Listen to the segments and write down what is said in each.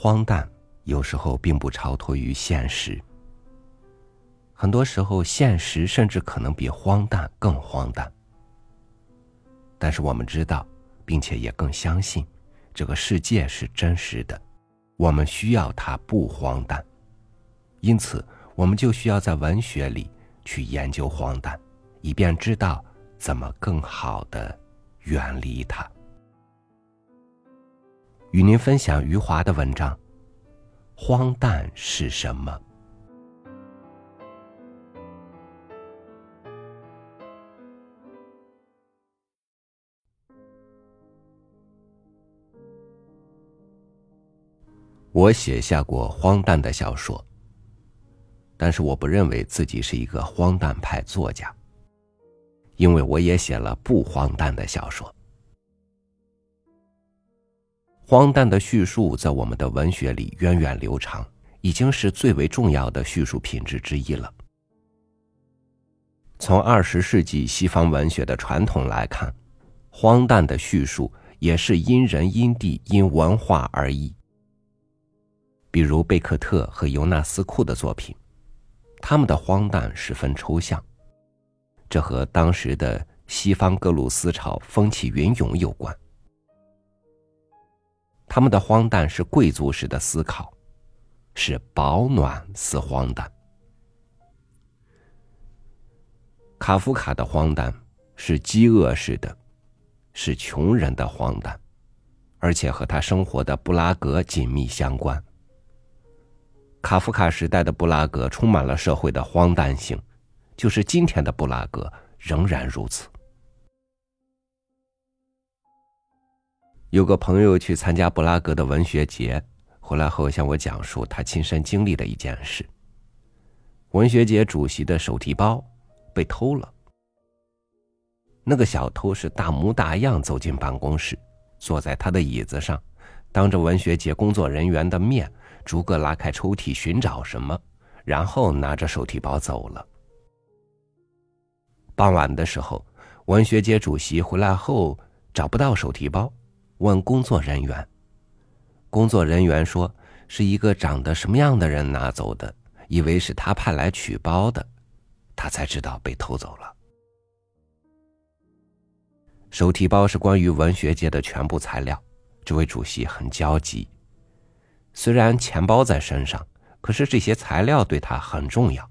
荒诞有时候并不超脱于现实，很多时候现实甚至可能比荒诞更荒诞。但是我们知道，并且也更相信，这个世界是真实的，我们需要它不荒诞，因此我们就需要在文学里去研究荒诞，以便知道怎么更好的远离它。与您分享余华的文章《荒诞是什么》。我写下过荒诞的小说，但是我不认为自己是一个荒诞派作家，因为我也写了不荒诞的小说。荒诞的叙述在我们的文学里源远流长，已经是最为重要的叙述品质之一了。从二十世纪西方文学的传统来看，荒诞的叙述也是因人因地因文化而异。比如贝克特和尤纳斯库的作品，他们的荒诞十分抽象，这和当时的西方各路思潮风起云涌有关。他们的荒诞是贵族式的思考，是保暖似荒诞。卡夫卡的荒诞是饥饿式的，是穷人的荒诞，而且和他生活的布拉格紧密相关。卡夫卡时代的布拉格充满了社会的荒诞性，就是今天的布拉格仍然如此。有个朋友去参加布拉格的文学节，回来后向我讲述他亲身经历的一件事。文学节主席的手提包被偷了。那个小偷是大模大样走进办公室，坐在他的椅子上，当着文学节工作人员的面，逐个拉开抽屉寻找什么，然后拿着手提包走了。傍晚的时候，文学节主席回来后找不到手提包。问工作人员，工作人员说是一个长得什么样的人拿走的，以为是他派来取包的，他才知道被偷走了。手提包是关于文学界的全部材料，这位主席很焦急。虽然钱包在身上，可是这些材料对他很重要。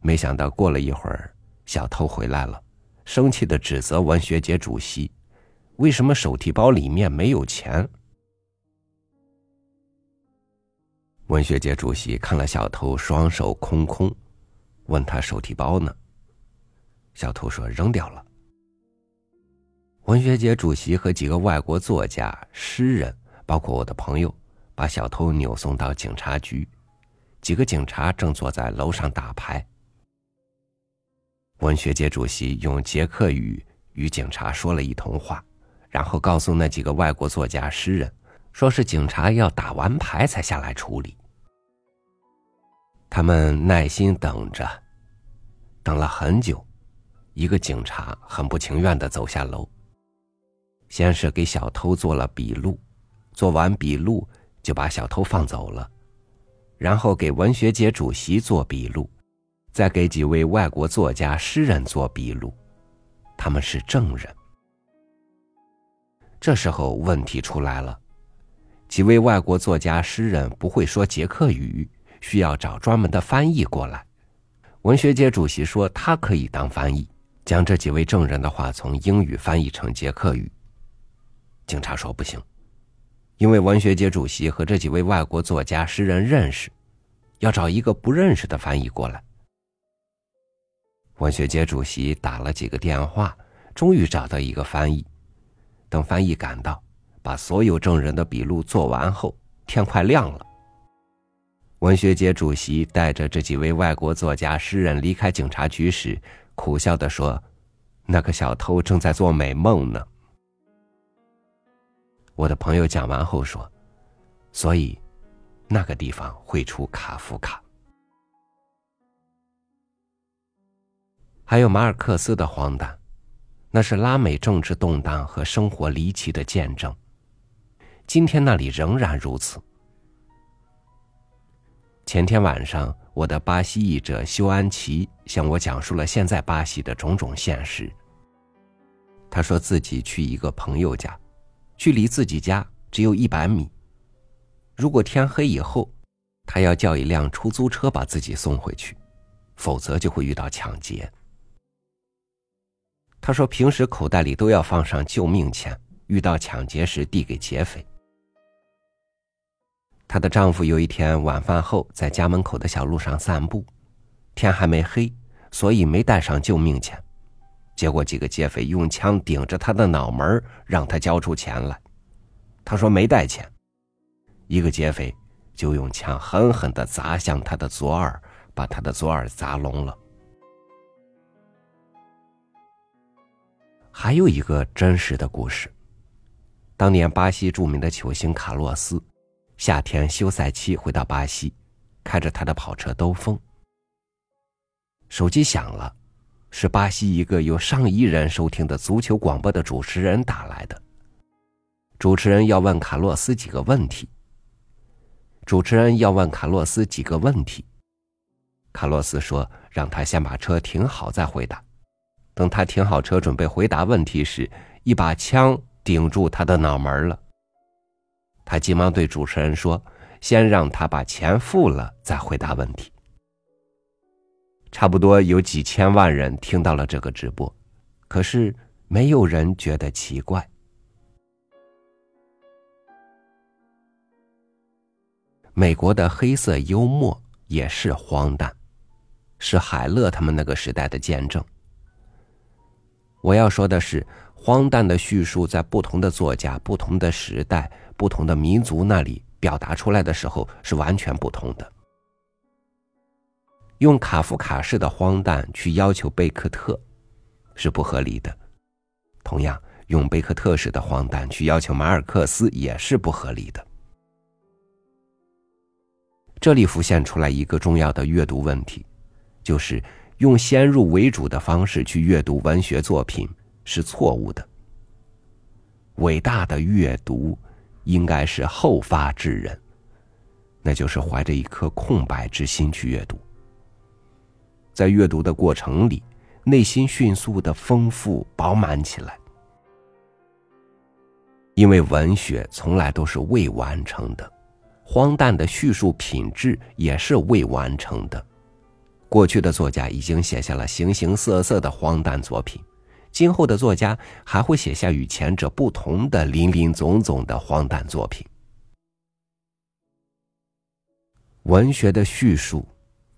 没想到过了一会儿，小偷回来了，生气的指责文学界主席。为什么手提包里面没有钱？文学界主席看了小偷双手空空，问他手提包呢？小偷说扔掉了。文学界主席和几个外国作家、诗人，包括我的朋友，把小偷扭送到警察局，几个警察正坐在楼上打牌。文学界主席用捷克语与警察说了一通话。然后告诉那几个外国作家、诗人，说是警察要打完牌才下来处理。他们耐心等着，等了很久。一个警察很不情愿的走下楼，先是给小偷做了笔录，做完笔录就把小偷放走了，然后给文学界主席做笔录，再给几位外国作家、诗人做笔录，他们是证人。这时候问题出来了，几位外国作家、诗人不会说捷克语，需要找专门的翻译过来。文学界主席说他可以当翻译，将这几位证人的话从英语翻译成捷克语。警察说不行，因为文学界主席和这几位外国作家、诗人认识，要找一个不认识的翻译过来。文学界主席打了几个电话，终于找到一个翻译。等翻译赶到，把所有证人的笔录做完后，天快亮了。文学界主席带着这几位外国作家、诗人离开警察局时，苦笑的说：“那个小偷正在做美梦呢。”我的朋友讲完后说：“所以，那个地方会出卡夫卡。”还有马尔克斯的荒诞。那是拉美政治动荡和生活离奇的见证。今天那里仍然如此。前天晚上，我的巴西译者休安琪向我讲述了现在巴西的种种现实。他说自己去一个朋友家，距离自己家只有一百米。如果天黑以后，他要叫一辆出租车把自己送回去，否则就会遇到抢劫。他说平时口袋里都要放上救命钱，遇到抢劫时递给劫匪。她的丈夫有一天晚饭后在家门口的小路上散步，天还没黑，所以没带上救命钱。结果几个劫匪用枪顶着他的脑门，让他交出钱来。他说没带钱，一个劫匪就用枪狠狠的砸向他的左耳，把他的左耳砸聋了。还有一个真实的故事，当年巴西著名的球星卡洛斯，夏天休赛期回到巴西，开着他的跑车兜风，手机响了。是巴西一个有上亿人收听的足球广播的主持人打来的。主持人要问卡洛斯几个问题。主持人要问卡洛斯几个问题。卡洛斯说：“让他先把车停好再回答。”等他停好车准备回答问题时，一把枪顶住他的脑门了。他急忙对主持人说：“先让他把钱付了再回答问题。”差不多有几千万人听到了这个直播，可是没有人觉得奇怪。美国的黑色幽默也是荒诞，是海勒他们那个时代的见证。我要说的是，荒诞的叙述在不同的作家、不同的时代、不同的民族那里表达出来的时候是完全不同的。用卡夫卡式的荒诞去要求贝克特，是不合理的；同样，用贝克特式的荒诞去要求马尔克斯也是不合理的。这里浮现出来一个重要的阅读问题，就是用先入为主的方式去阅读文学作品是错误的。伟大的阅读应该是后发制人，那就是怀着一颗空白之心去阅读。在阅读的过程里，内心迅速的丰富饱满起来，因为文学从来都是未完成的，荒诞的叙述品质也是未完成的。过去的作家已经写下了形形色色的荒诞作品，今后的作家还会写下与前者不同的林林总总的荒诞作品。文学的叙述。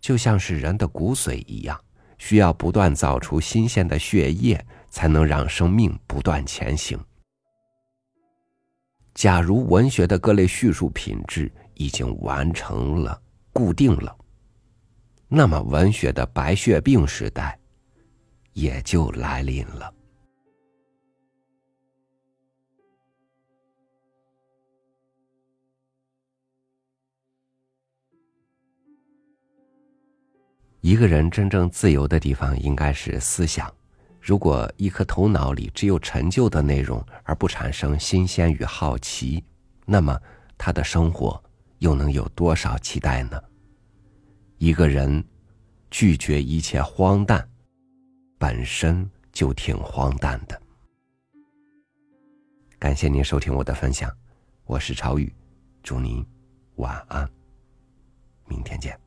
就像是人的骨髓一样，需要不断造出新鲜的血液，才能让生命不断前行。假如文学的各类叙述品质已经完成了、固定了，那么文学的白血病时代也就来临了。一个人真正自由的地方应该是思想。如果一颗头脑里只有陈旧的内容，而不产生新鲜与好奇，那么他的生活又能有多少期待呢？一个人拒绝一切荒诞，本身就挺荒诞的。感谢您收听我的分享，我是朝雨，祝您晚安，明天见。